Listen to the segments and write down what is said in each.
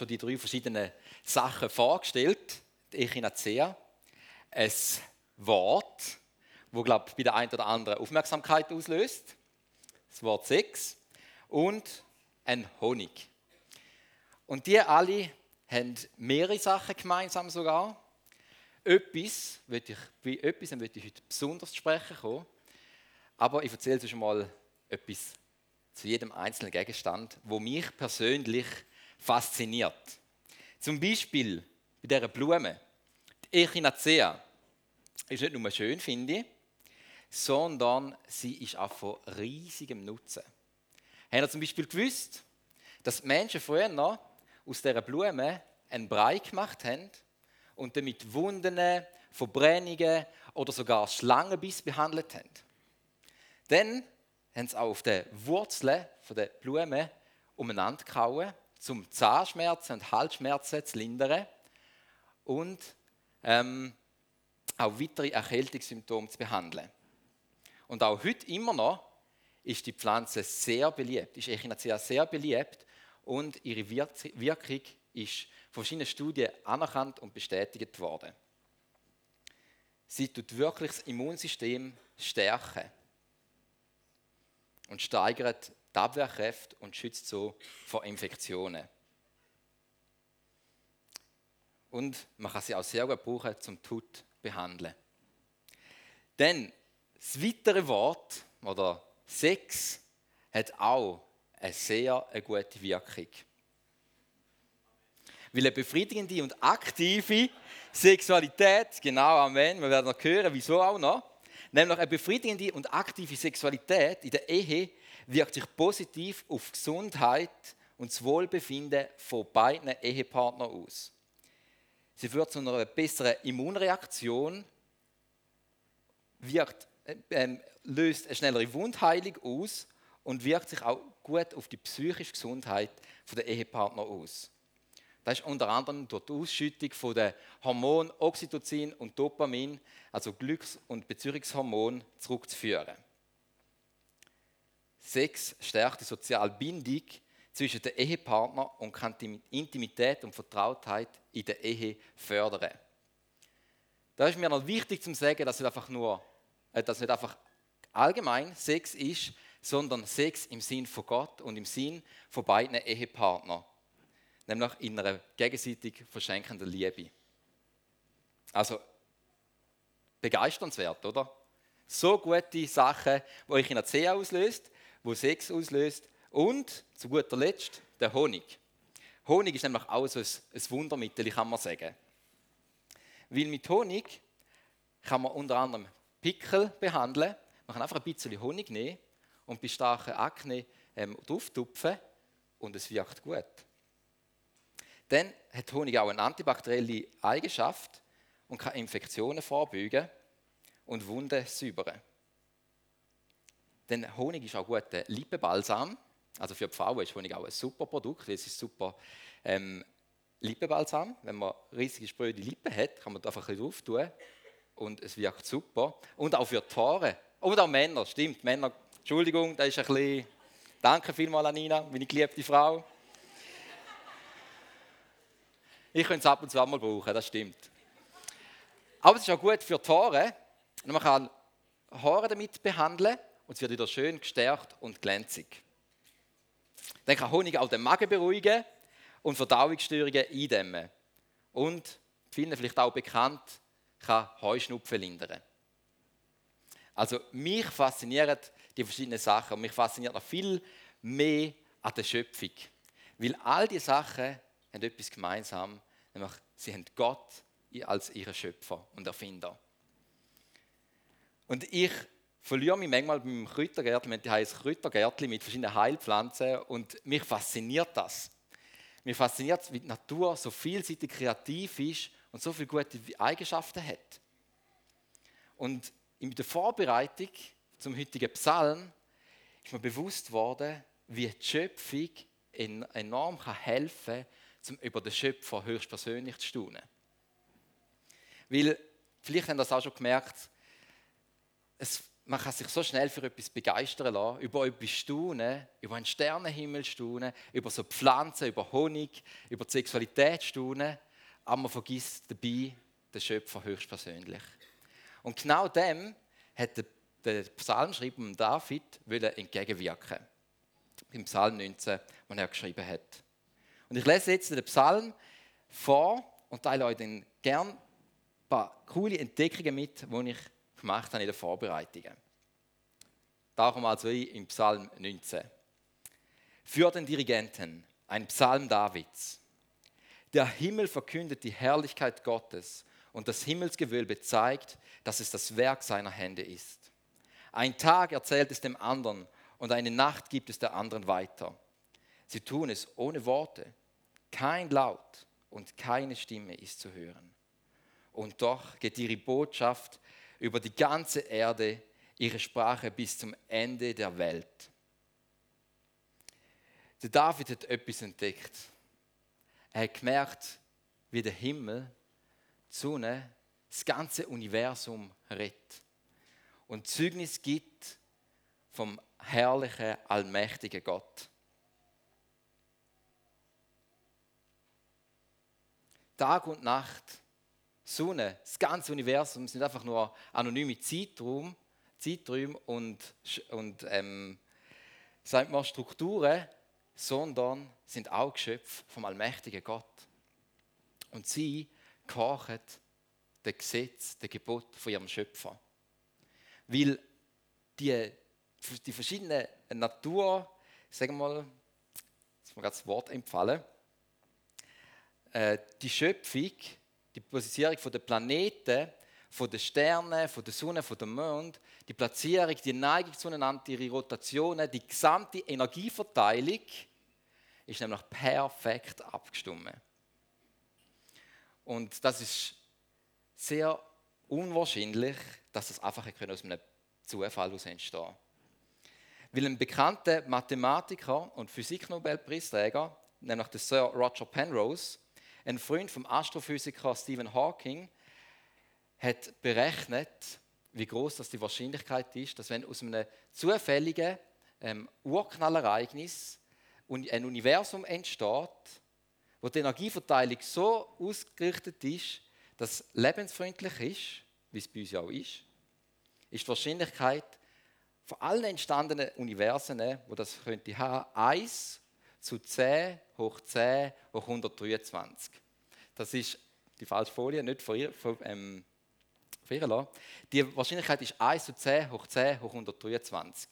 schon die drei verschiedenen Sachen vorgestellt. Die Echinacea, ein Wort, wo glaube bei der einen oder anderen Aufmerksamkeit auslöst, das Wort Sex und ein Honig. Und die alle haben mehrere Sachen gemeinsam sogar. Etwas, ich, bei etwas möchte ich heute besonders sprechen kommen, aber ich erzähle schon mal etwas zu jedem einzelnen Gegenstand, wo mich persönlich fasziniert. Zum Beispiel bei dieser Blume, die Echinacea, ist nicht nur schön, finde ich, sondern sie ist auch von riesigem Nutzen. Haben ihr zum Beispiel gewusst, dass die Menschen früher aus dieser Blume einen Brei gemacht haben und damit Wunden, Verbrennungen oder sogar Schlangenbiss behandelt haben? Dann haben sie auch auf den Wurzeln der Blume umeinander gehauen, um Zahnschmerzen und Halsschmerzen zu lindern und ähm, auch weitere Erkältungssymptome zu behandeln. Und auch heute immer noch ist die Pflanze sehr beliebt, ist Echinacea sehr beliebt und ihre Wirkung ist von verschiedenen Studien anerkannt und bestätigt worden. Sie tut wirklich das Immunsystem stärken und steigert die Abwehrkräfte und schützt so vor Infektionen. Und man kann sie auch sehr gut brauchen zum Tut behandeln. Denn das weitere Wort oder Sex hat auch eine sehr gute Wirkung. Weil eine befriedigende und aktive Sexualität, genau, Amen, wir werden noch hören, wieso auch noch, nämlich eine befriedigende und aktive Sexualität in der Ehe wirkt sich positiv auf Gesundheit und das Wohlbefinden von beiden Ehepartnern aus. Sie führt zu einer besseren Immunreaktion, wirkt, äh, löst eine schnellere Wundheilung aus und wirkt sich auch gut auf die psychische Gesundheit der Ehepartner aus. Das ist unter anderem durch die Ausschüttung von den Hormonen Oxytocin und Dopamin, also Glücks- und Beziehungshormon, zurückzuführen. Sex stärkt die soziale Bindung zwischen den Ehepartnern und kann die Intimität und Vertrautheit in der Ehe fördern. Da ist mir noch wichtig zu sagen, dass es einfach nur, äh, dass nicht einfach allgemein Sex ist, sondern Sex im Sinn von Gott und im Sinn von beiden Ehepartnern, nämlich in einer gegenseitig verschenkenden Liebe. Also begeisternswert, oder? So gute Sachen, die euch in der C auslöst, wo Sex auslöst und zu guter Letzt der Honig. Honig ist nämlich auch so ein Wundermittel, kann man sagen. Weil mit Honig kann man unter anderem Pickel behandeln. Man kann einfach ein bisschen Honig nehmen und bei starken Akne ähm, drauftupfen und es wirkt gut. Dann hat Honig auch eine antibakterielle Eigenschaft und kann Infektionen vorbeugen und Wunden säubern. Denn Honig ist auch guter Lippenbalsam. Also für die Frauen ist Honig auch ein super Produkt, weil es ist super ähm, Lippenbalsam. Wenn man riesige spröde Lippen hat, kann man da einfach ein drauf tun und es wirkt super. Und auch für die Haare. Und auch Männer, stimmt. Männer, Entschuldigung, da ist ein bisschen. Danke vielmals, Anina, meine geliebte Frau. Ich könnte es ab und zu mal brauchen, das stimmt. Aber es ist auch gut für Haare. Man kann Haare damit behandeln und es wird wieder schön gestärkt und glänzig. Dann kann Honig auch den Magen beruhigen und Verdauungsstörungen eindämmen. Und, vielen vielleicht auch bekannt, kann Heuschnupfen lindern. Also mich faszinieren die verschiedenen Sachen und mich fasziniert noch viel mehr an der Schöpfung. Weil all diese Sachen haben etwas gemeinsam, nämlich sie haben Gott als ihren Schöpfer und Erfinder. Und ich verliere mich manchmal beim Kräutergärtchen, die heißt Kräutergärtchen mit verschiedenen Heilpflanzen und mich fasziniert das. Mich fasziniert, wie die Natur so vielseitig kreativ ist und so viele gute Eigenschaften hat. Und in der Vorbereitung zum heutigen Psalm ist mir bewusst worden, wie die Schöpfung enorm helfen kann, um über den Schöpfer höchstpersönlich zu staunen. Weil, vielleicht haben das auch schon gemerkt, es man kann sich so schnell für etwas begeistern lassen, über etwas staunen, über einen Sternenhimmel staunen, über so Pflanzen, über Honig, über die Sexualität staunen, aber man vergisst dabei den Schöpfer höchstpersönlich. Und genau dem hat der, Psalmschreiber David entgegenwirken im Psalm 19, den er geschrieben hat. Und ich lese jetzt den Psalm vor und teile euch dann gerne ein paar coole Entdeckungen mit, die ich gemacht habe in den Vorbereitungen. Darum also im Psalm 19. Für den Dirigenten, ein Psalm Davids. Der Himmel verkündet die Herrlichkeit Gottes und das Himmelsgewölbe zeigt, dass es das Werk seiner Hände ist. Ein Tag erzählt es dem anderen und eine Nacht gibt es der anderen weiter. Sie tun es ohne Worte. Kein Laut und keine Stimme ist zu hören. Und doch geht ihre Botschaft über die ganze Erde ihre Sprache bis zum Ende der Welt. Der David hat etwas entdeckt. Er hat gemerkt, wie der Himmel, die Sonne, das ganze Universum rettet und Zeugnis gibt vom herrlichen, allmächtigen Gott. Tag und Nacht Sonne, das ganze Universum sind einfach nur anonyme Zeitraum, Zeiträume und, und ähm, sagt man Strukturen, sondern sind auch Geschöpfe vom allmächtigen Gott. Und sie gehorchen dem Gesetz, dem Gebot von ihrem Schöpfer. Weil die, die verschiedenen Natur, sagen wir mal, jetzt mir gerade das Wort empfallen, äh, die Schöpfung die Positionierung der Planeten, von den Sternen, von der Sonne, von dem Mond, die Platzierung, die Neigung zueinander, ihre Rotationen, die gesamte Energieverteilung ist nämlich perfekt abgestimmt. Und das ist sehr unwahrscheinlich, dass das einfach aus einem Zufall entstehen Weil ein bekannter Mathematiker und Physiknobelpreisträger, nämlich der Sir Roger Penrose, ein Freund vom Astrophysiker Stephen Hawking hat berechnet, wie groß das die Wahrscheinlichkeit ist, dass wenn aus einem zufälligen ähm, Urknallereignis ein Universum entsteht, wo die Energieverteilung so ausgerichtet ist, dass lebensfreundlich ist, wie es bei uns ja auch ist, ist die Wahrscheinlichkeit von allen entstandenen Universen, wo das könnte haben, 1 zu 10 hoch 10 hoch 123. Das ist die falsche Folie, nicht von ihr, von, ähm, von ihr. Die Wahrscheinlichkeit ist 1 zu 10 hoch 10 hoch 123.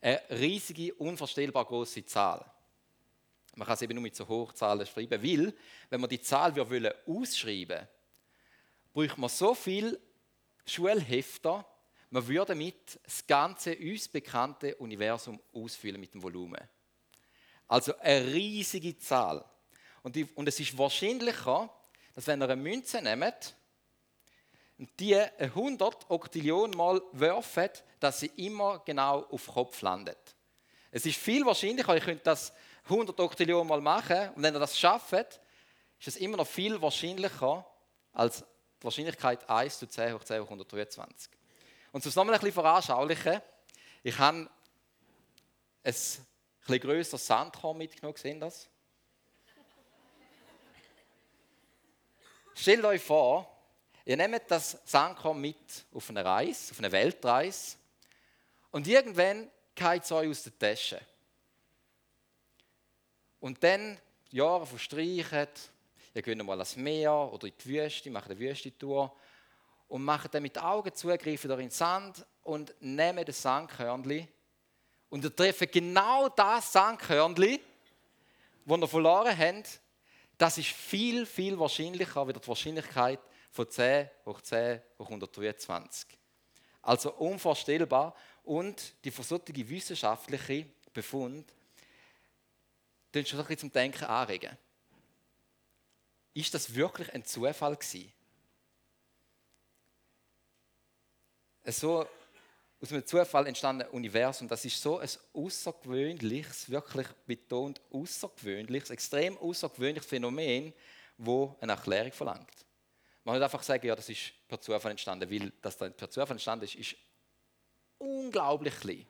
Eine riesige, unvorstellbar große Zahl. Man kann es eben nur mit so Hochzahlen schreiben, weil, wenn man die Zahl wollen ausschreiben bräuchte man so viel Schulhefter, man würde damit das ganze uns bekannte Universum ausfüllen mit dem Volumen. Also eine riesige Zahl. Und, die, und es ist wahrscheinlicher, dass wenn ihr eine Münze nehmt und die 100 Oktillion Mal werfen, dass sie immer genau auf Kopf landet. Es ist viel wahrscheinlicher, ihr könnt das 100 Oktillion Mal machen und wenn ihr das schafft, ist es immer noch viel wahrscheinlicher als die Wahrscheinlichkeit 1 zu 10 hoch 10 hoch 123. Und um es nochmal ein bisschen veranschaulichen, ich habe ein bisschen grösser Sandkorn mitgenommen, sehen das? Stellt euch vor, ihr nehmt das Sandkorn mit auf eine Reise, auf eine Weltreise und irgendwann geht es euch aus der Tasche. Und dann Jahre verstreichen, ihr geht mal ans Meer oder in die Wüste, macht eine Wüstetour und macht dann mit Augen zugreifen in den Sand und nehmt das Sandkörnchen und ihr trefft genau das Sandkörnchen, das ihr verloren habt. Das ist viel, viel wahrscheinlicher als die Wahrscheinlichkeit von 10 hoch 10 hoch 123. Also unvorstellbar. Und die versuchte wissenschaftliche Befund den schon ein bisschen zum Denken anregen. Ist das wirklich ein Zufall gewesen? So aus einem Zufall entstandene Universum, das ist so ein außergewöhnliches, wirklich betont außergewöhnliches, extrem außergewöhnliches Phänomen, wo eine Erklärung verlangt. Man kann einfach sagen, ja, das ist per Zufall entstanden, weil das dann per Zufall entstanden ist, ist unglaublich klein.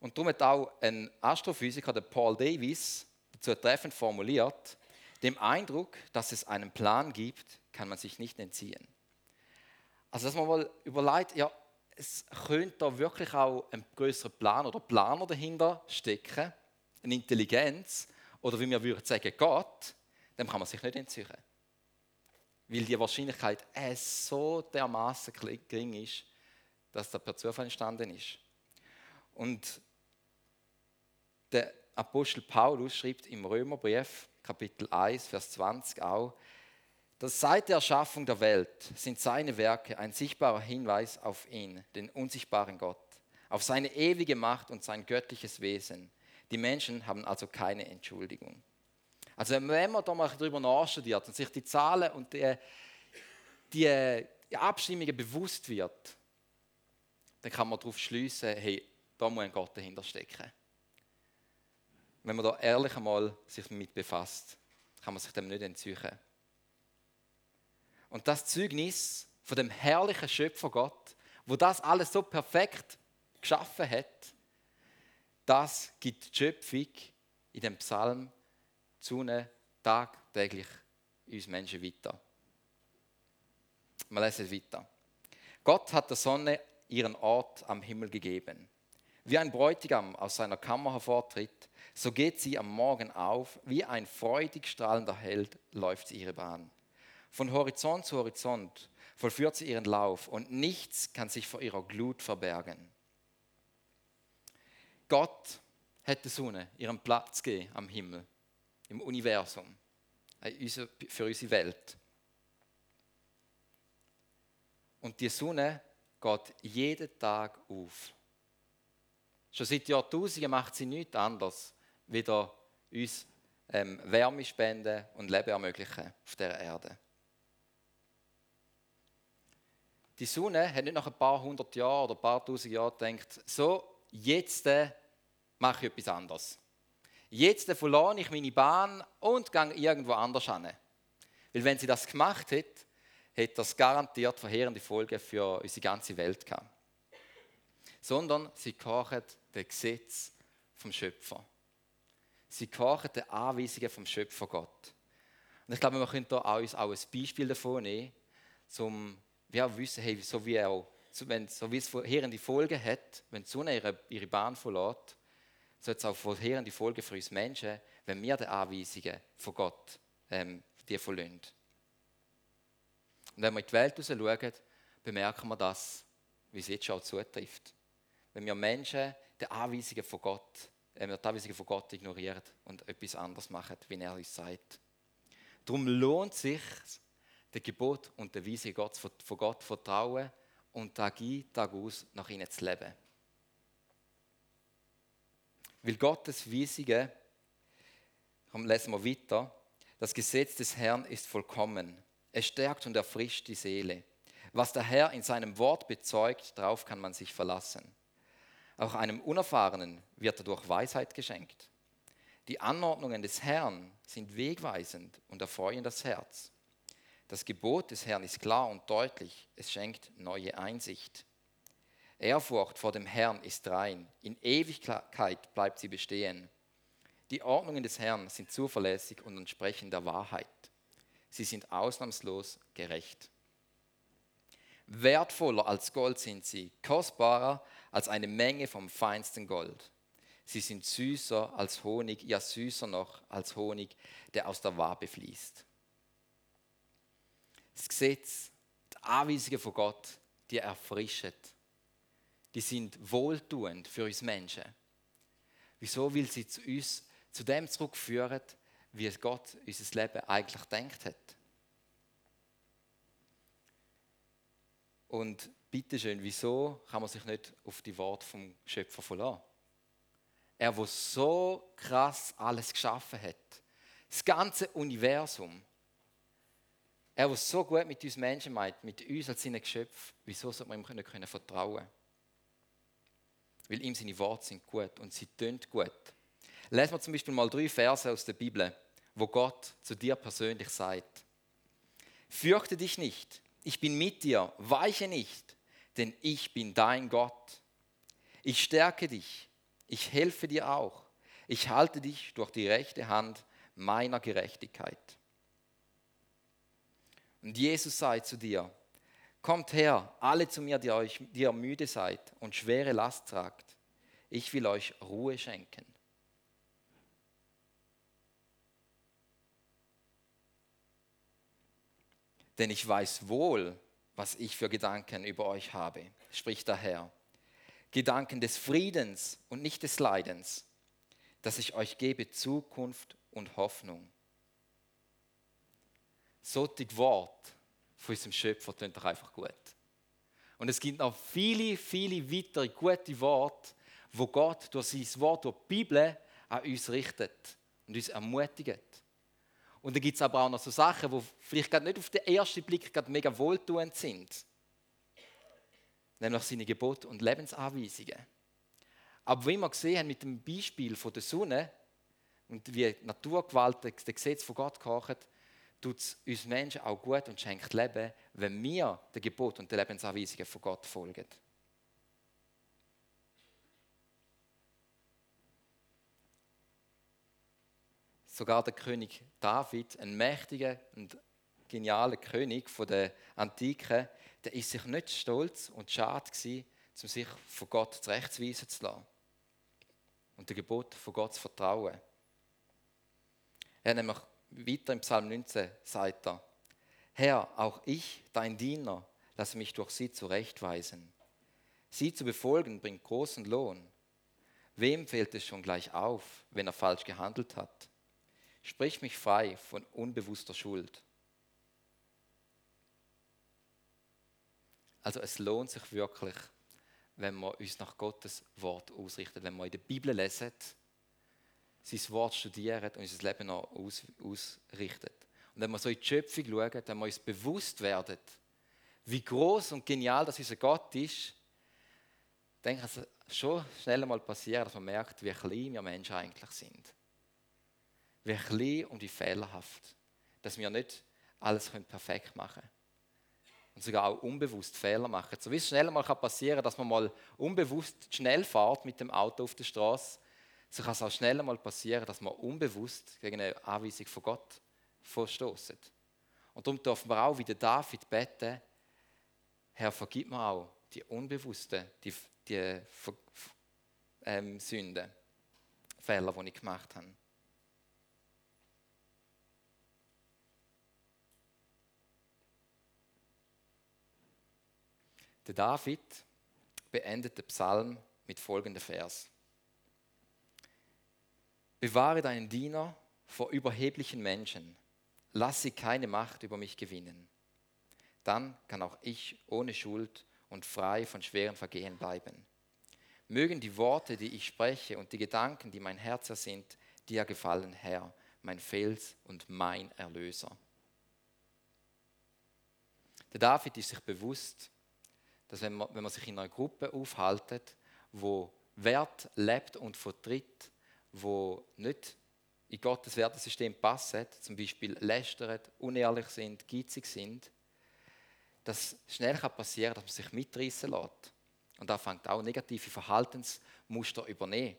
Und darum hat auch ein Astrophysiker, der Paul Davies, dazu treffend formuliert, dem Eindruck, dass es einen Plan gibt, kann man sich nicht entziehen. Also, dass man mal überlegt, ja, es könnte da wirklich auch ein größerer Plan oder Planer dahinter stecken, eine Intelligenz oder wie wir würden sagen, Gott, dem kann man sich nicht entziehen. Weil die Wahrscheinlichkeit äh, so dermaßen gering ist, dass das per Zufall entstanden ist. Und der Apostel Paulus schreibt im Römerbrief, Kapitel 1, Vers 20 auch, dass seit der Erschaffung der Welt sind seine Werke ein sichtbarer Hinweis auf ihn, den unsichtbaren Gott, auf seine ewige Macht und sein göttliches Wesen. Die Menschen haben also keine Entschuldigung. Also wenn man da mal darüber nachstudiert und sich die Zahlen und die, die, Abstimmungen bewusst wird, dann kann man darauf schließen, hey, da muss ein Gott dahinter stecken. Wenn man da ehrlich einmal sich damit befasst, kann man sich dem nicht entziehen. Und das Zeugnis von dem herrlichen Schöpfer Gott, wo das alles so perfekt geschaffen hat, das gibt die Schöpfung in dem Psalm zu tagtäglich uns Menschen weiter. Wir lesen weiter. Gott hat der Sonne ihren Ort am Himmel gegeben. Wie ein Bräutigam aus seiner Kammer hervortritt, so geht sie am Morgen auf, wie ein freudig strahlender Held läuft sie ihre Bahn. Von Horizont zu Horizont vollführt sie ihren Lauf und nichts kann sich vor ihrer Glut verbergen. Gott hat der Sonne ihren Platz gegeben am Himmel, im Universum, für unsere Welt. Und die Sonne geht jeden Tag auf. Schon seit Jahrtausenden macht sie nichts anderes, wieder uns ähm, Wärme spenden und Leben ermöglichen auf der Erde. Die Sonne hat nicht nach ein paar hundert Jahren oder ein paar tausend Jahren gedacht, so, jetzt äh, mache ich etwas anderes. Jetzt äh, ich meine Bahn und gehe irgendwo anders hin. Weil wenn sie das gemacht hätte, hätte das garantiert verheerende Folgen für unsere ganze Welt gehabt. Sondern sie gehorchen dem Gesetz vom Schöpfer. Sie gehorchen den Anweisungen vom Schöpfer Gott. Und ich glaube, wir können da auch, auch ein Beispiel davon nehmen, um wir wissen, hey, so wie, auch, wenn, so wie es verheerende Folgen hat, wenn die Sonne ihre, ihre Bahn verlässt, so hat es auch verheerende Folgen für uns Menschen, wenn wir die Anweisungen von Gott ähm, die verlassen. Und wenn wir in die Welt schauen, bemerken wir das, wie es jetzt schon zutrifft. Wenn wir Menschen die Anweisungen von Gott, äh, die Anweisungen von Gott ignorieren und etwas anderes machen, wie er uns sagt. Darum lohnt es sich, den Gebot und der Weise Gott, von Gott vertrauen und Tag ein, Tag aus nach ihnen zu leben. Weil Gottes Weisungen, lesen wir weiter, das Gesetz des Herrn ist vollkommen. Es stärkt und erfrischt die Seele. Was der Herr in seinem Wort bezeugt, darauf kann man sich verlassen. Auch einem Unerfahrenen wird dadurch Weisheit geschenkt. Die Anordnungen des Herrn sind wegweisend und erfreuen das Herz. Das Gebot des Herrn ist klar und deutlich, es schenkt neue Einsicht. Ehrfurcht vor dem Herrn ist rein, in Ewigkeit bleibt sie bestehen. Die Ordnungen des Herrn sind zuverlässig und entsprechen der Wahrheit. Sie sind ausnahmslos gerecht. Wertvoller als Gold sind sie, kostbarer als eine Menge vom feinsten Gold. Sie sind süßer als Honig, ja süßer noch als Honig, der aus der Wabe fließt das Gesetz, die Anweisungen von Gott, die erfrischen. Die sind wohltuend für uns Menschen. Wieso? Weil sie zu uns, zu dem zurückführen, wie es Gott unser Leben eigentlich denkt hat. Und bitteschön, wieso kann man sich nicht auf die Worte vom Schöpfer verlassen? Er, der so krass alles geschaffen hat, das ganze Universum, er, der so gut mit uns Menschen meint, mit uns als seinen Geschöpf, wieso sollte man ihm nicht können vertrauen Weil ihm seine Worte sind gut und sie tönt gut. Lesen wir zum Beispiel mal drei Verse aus der Bibel, wo Gott zu dir persönlich sagt. Fürchte dich nicht, ich bin mit dir, weiche nicht, denn ich bin dein Gott. Ich stärke dich, ich helfe dir auch, ich halte dich durch die rechte Hand meiner Gerechtigkeit. Und Jesus sei zu dir, kommt her, alle zu mir, die, euch, die ihr müde seid und schwere Last tragt. Ich will euch Ruhe schenken. Denn ich weiß wohl, was ich für Gedanken über euch habe, spricht der Herr. Gedanken des Friedens und nicht des Leidens, dass ich euch gebe Zukunft und Hoffnung. So die Wort von unserem Schöpfer klingt doch einfach gut. Und es gibt noch viele, viele weitere gute Worte, wo Gott durch sein Wort, durch die Bibel an uns richtet und uns ermutigt. Und dann gibt es aber auch noch so Sachen, die vielleicht gerade nicht auf den ersten Blick gerade mega wohltuend sind. Nämlich seine Gebote und Lebensanweisungen. Aber wie wir gesehen haben mit dem Beispiel von der Sonne und wie Naturgewalt das Gesetz von Gott kocht, tut es uns Menschen auch gut und schenkt Leben, wenn wir den Gebot und den Lebensanweisungen von Gott folgen. sogar der König David, ein mächtiger und genialer König von der Antike, der ist sich nicht stolz und schade gewesen, um sich von Gott zurechtzuweisen zu lassen und dem Gebot von Gott zu vertrauen. Er nämlich weiter im Psalm 19 sagt er, Herr, auch ich, dein Diener, lasse mich durch sie zurechtweisen. Sie zu befolgen bringt großen Lohn. Wem fällt es schon gleich auf, wenn er falsch gehandelt hat? Sprich mich frei von unbewusster Schuld. Also es lohnt sich wirklich, wenn wir uns nach Gottes Wort ausrichten, wenn wir in der Bibel lesen, sein Wort studieren und unser Leben noch aus, ausrichten. Und wenn wir so in die Schöpfung schauen, wenn wir uns bewusst werden, wie groß und genial das unser Gott ist, dann kann es schon schnell mal passieren, dass man merkt, wie klein wir Menschen eigentlich sind wie klein und wie fehlerhaft, dass wir nicht alles perfekt machen können. Und sogar auch unbewusst Fehler machen. So wie es schnell mal passieren kann, dass man mal unbewusst schnell fährt mit dem Auto auf der Straße, so kann es auch schnell mal passieren, dass man unbewusst gegen eine Anweisung von Gott verstoßen. Und darum dürfen wir auch wie der David beten, Herr, vergib mir auch die unbewussten, die, die ähm, Sünden, Fehler, die ich gemacht habe. Der David beendet den Psalm mit folgendem Vers. Bewahre deinen Diener vor überheblichen Menschen. Lass sie keine Macht über mich gewinnen. Dann kann auch ich ohne Schuld und frei von schweren Vergehen bleiben. Mögen die Worte, die ich spreche und die Gedanken, die mein Herz sind, dir gefallen, Herr, mein Fels und mein Erlöser. Der David ist sich bewusst, dass wenn man, wenn man sich in einer Gruppe aufhaltet, wo Wert lebt und vertritt, wo nicht in Gottes Wertesystem passen, zum Beispiel lästern, unehrlich sind, geizig sind, dass schnell kann passieren dass man sich mitreißen lässt. Und da fängt auch negative Verhaltensmuster übernehmen.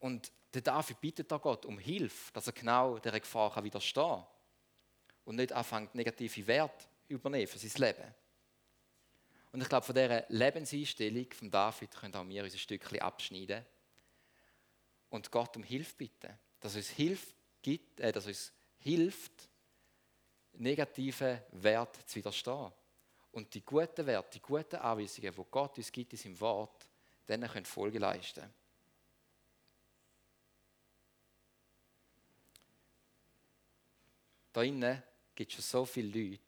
Und der David bittet da Gott um Hilfe, dass er genau dieser Gefahr widerstehen kann und nicht anfängt, negative Werte übernehmen für sein Leben. Und ich glaube, von dieser Lebenseinstellung von David können auch wir unser Stückchen abschneiden und Gott um Hilfe bitten, dass uns Hilfe gibt, äh, dass uns hilft, negativen Wert zu widerstehen. Und die guten Werte, die guten Anweisungen, die Gott uns gibt in seinem Wort, denen können Folge leisten. Da innen gibt es schon so viele Leute,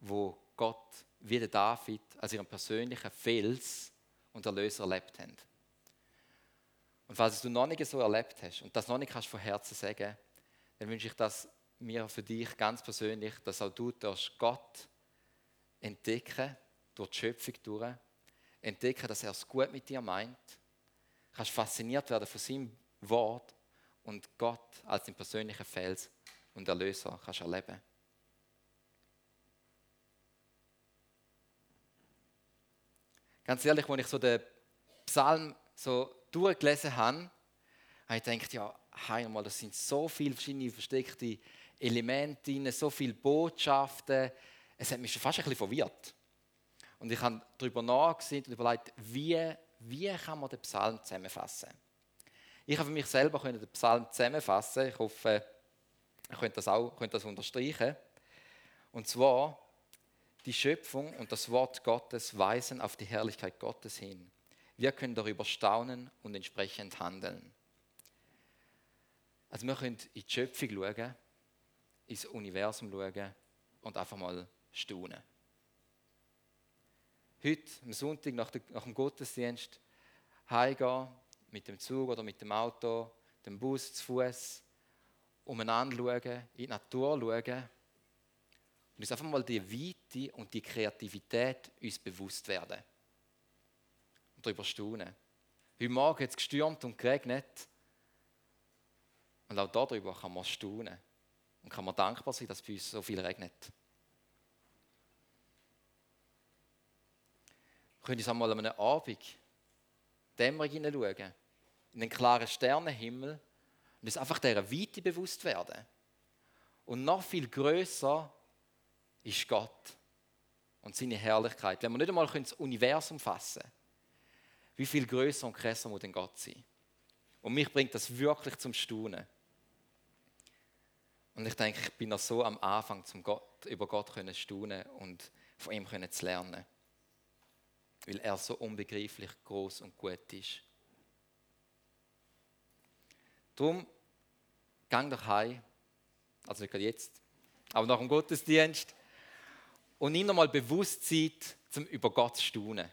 die Gott wie der David als ihren persönlichen Fels und Erlöser erlebt haben. Und falls du noch nicht so erlebt hast und das noch nicht kannst von Herzen sagen, dann wünsche ich das mir für dich ganz persönlich, dass auch du darfst Gott entdecken, durch die Schöpfung durch, entdecken, dass er es gut mit dir meint, kannst fasziniert werden von seinem Wort und Gott als den persönlichen Fels und Erlöser kannst erleben. Ganz ehrlich, als ich so den Psalm so durchgelesen habe, habe ich gedacht, ja, einmal, das sind so viele verschiedene versteckte Elemente drin, so viele Botschaften. Es hat mich schon fast ein bisschen verwirrt. Und ich habe darüber nachgesehen und überlegt, wie, wie kann man den Psalm zusammenfassen? Ich habe für mich selber den Psalm zusammenfassen. Ich hoffe, ihr könnt das auch könnt das unterstreichen. Und zwar, die Schöpfung und das Wort Gottes weisen auf die Herrlichkeit Gottes hin. Wir können darüber staunen und entsprechend handeln. Also wir können in die Schöpfung schauen, ins Universum schauen und einfach mal staunen. Heute, am Sonntag nach, dem Gottesdienst, heimgehen, mit dem Zug oder mit dem Auto, dem Bus, zu Fuß, umeinander schauen, in die Natur schauen und uns einfach mal die Weite und die Kreativität uns bewusst werden. Und darüber staunen. Heute Morgen hat es gestürmt und geregnet. Und auch darüber kann man staunen. Und kann man dankbar sein, dass bei uns so viel regnet. Können uns einmal an einem Abend Dämmerung hineinschauen, in den klaren Sternenhimmel und uns einfach dieser Weite bewusst werden. Und noch viel größer ist Gott und seine Herrlichkeit. Wenn wir nicht einmal das Universum fassen können, wie viel größer und krasser muss denn Gott sein? Und mich bringt das wirklich zum Staunen. Und ich denke, ich bin noch so am Anfang, zum Gott, über Gott zu staunen und von ihm zu lernen. Weil er so unbegreiflich groß und gut ist. Darum, gang doch heim, also nicht jetzt, aber nach dem Gottesdienst, und nimm nochmal Bewusstsein, zum über Gott zu staunen.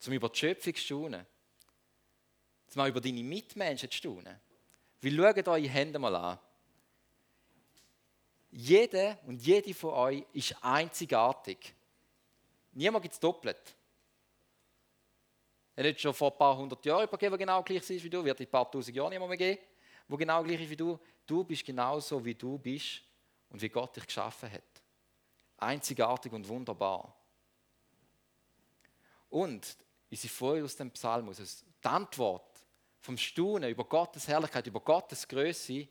Zum über die Schöpfung zu staunen. Zum auch über deine Mitmenschen zu staunen. Weil schaut eure Hände mal an. Jeder und jede von euch ist einzigartig. Niemand gibt es doppelt. Er hat schon vor ein paar hundert Jahren jemanden der genau gleich ist wie du, wird in ein paar tausend Jahren niemand mehr geben, der genau gleich ist wie du. Du bist genauso, wie du bist und wie Gott dich geschaffen hat. Einzigartig und wunderbar. Und unsere Freude aus dem Psalm, also die Antwort vom Staunen über Gottes Herrlichkeit, über Gottes Größe,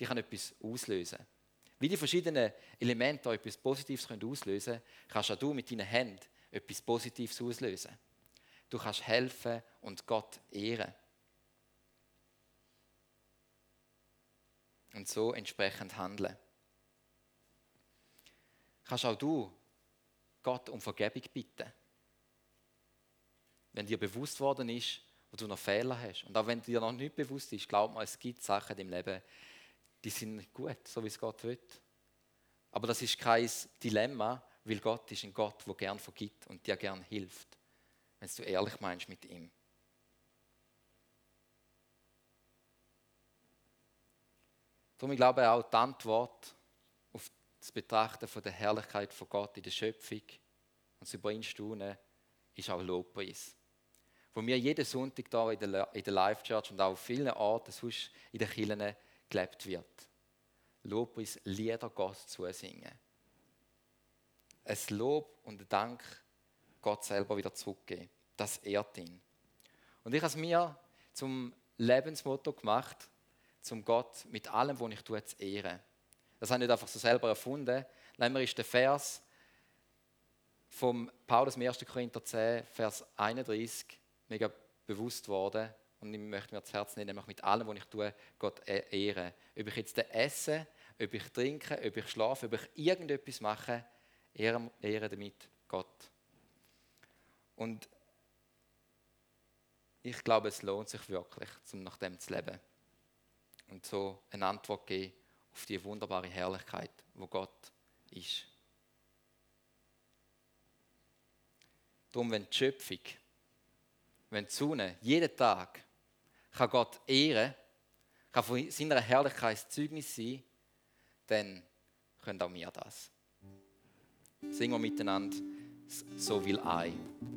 die kann etwas auslösen. Wie die verschiedenen Elemente etwas Positives auslösen können, kannst auch du mit deinen Händen etwas Positives auslösen. Du kannst helfen und Gott ehren. Und so entsprechend handeln. Kannst auch du Gott um Vergebung bitten. Wenn dir bewusst worden ist, wo du noch Fehler hast. Und auch wenn dir noch nicht bewusst ist, glaub mir, es gibt Sachen im Leben, die sind gut, so wie es Gott will. Aber das ist kein Dilemma, weil Gott ist ein Gott, der gern vergibt und dir gern hilft, wenn du ehrlich meinst mit ihm. Darum ich glaube auch die Antwort auf das Betrachten von der Herrlichkeit von Gott in der Schöpfung und das über ihn staunen, ist auch Lobpreis. Wo wir jeden Sonntag hier in der Live Church und auch auf vielen Orten sonst in den Kirchen gelebt wird. Lobpreis, Lieder Gott zu singen. Ein Lob und ein Dank Gott selber wieder zurückgeben. Das ehrt ihn. Und ich habe es mir zum Lebensmotto gemacht, zum Gott mit allem, was ich tue, zu ehren. Das habe ich nicht einfach so selber erfunden. Mir ist der Vers vom Paulus 1. Korinther 10, Vers 31 mega bewusst worden und ich möchte mir das Herz nehmen, nämlich mit allem, was ich tue, Gott e- ehren. Ob ich jetzt esse, ob ich trinke, ob ich schlafe, ob ich irgendetwas mache, ehre, ehre damit Gott. Und ich glaube, es lohnt sich wirklich, um nach dem zu leben. Und so eine Antwort geben auf die wunderbare Herrlichkeit, wo Gott ist. Darum, wenn die Schöpfung, wenn die Sonne jeden Tag kann Gott ehren, kann von seiner Herrlichkeit Zeugnis sein, dann können auch wir das. Singen wir miteinander, so will ein.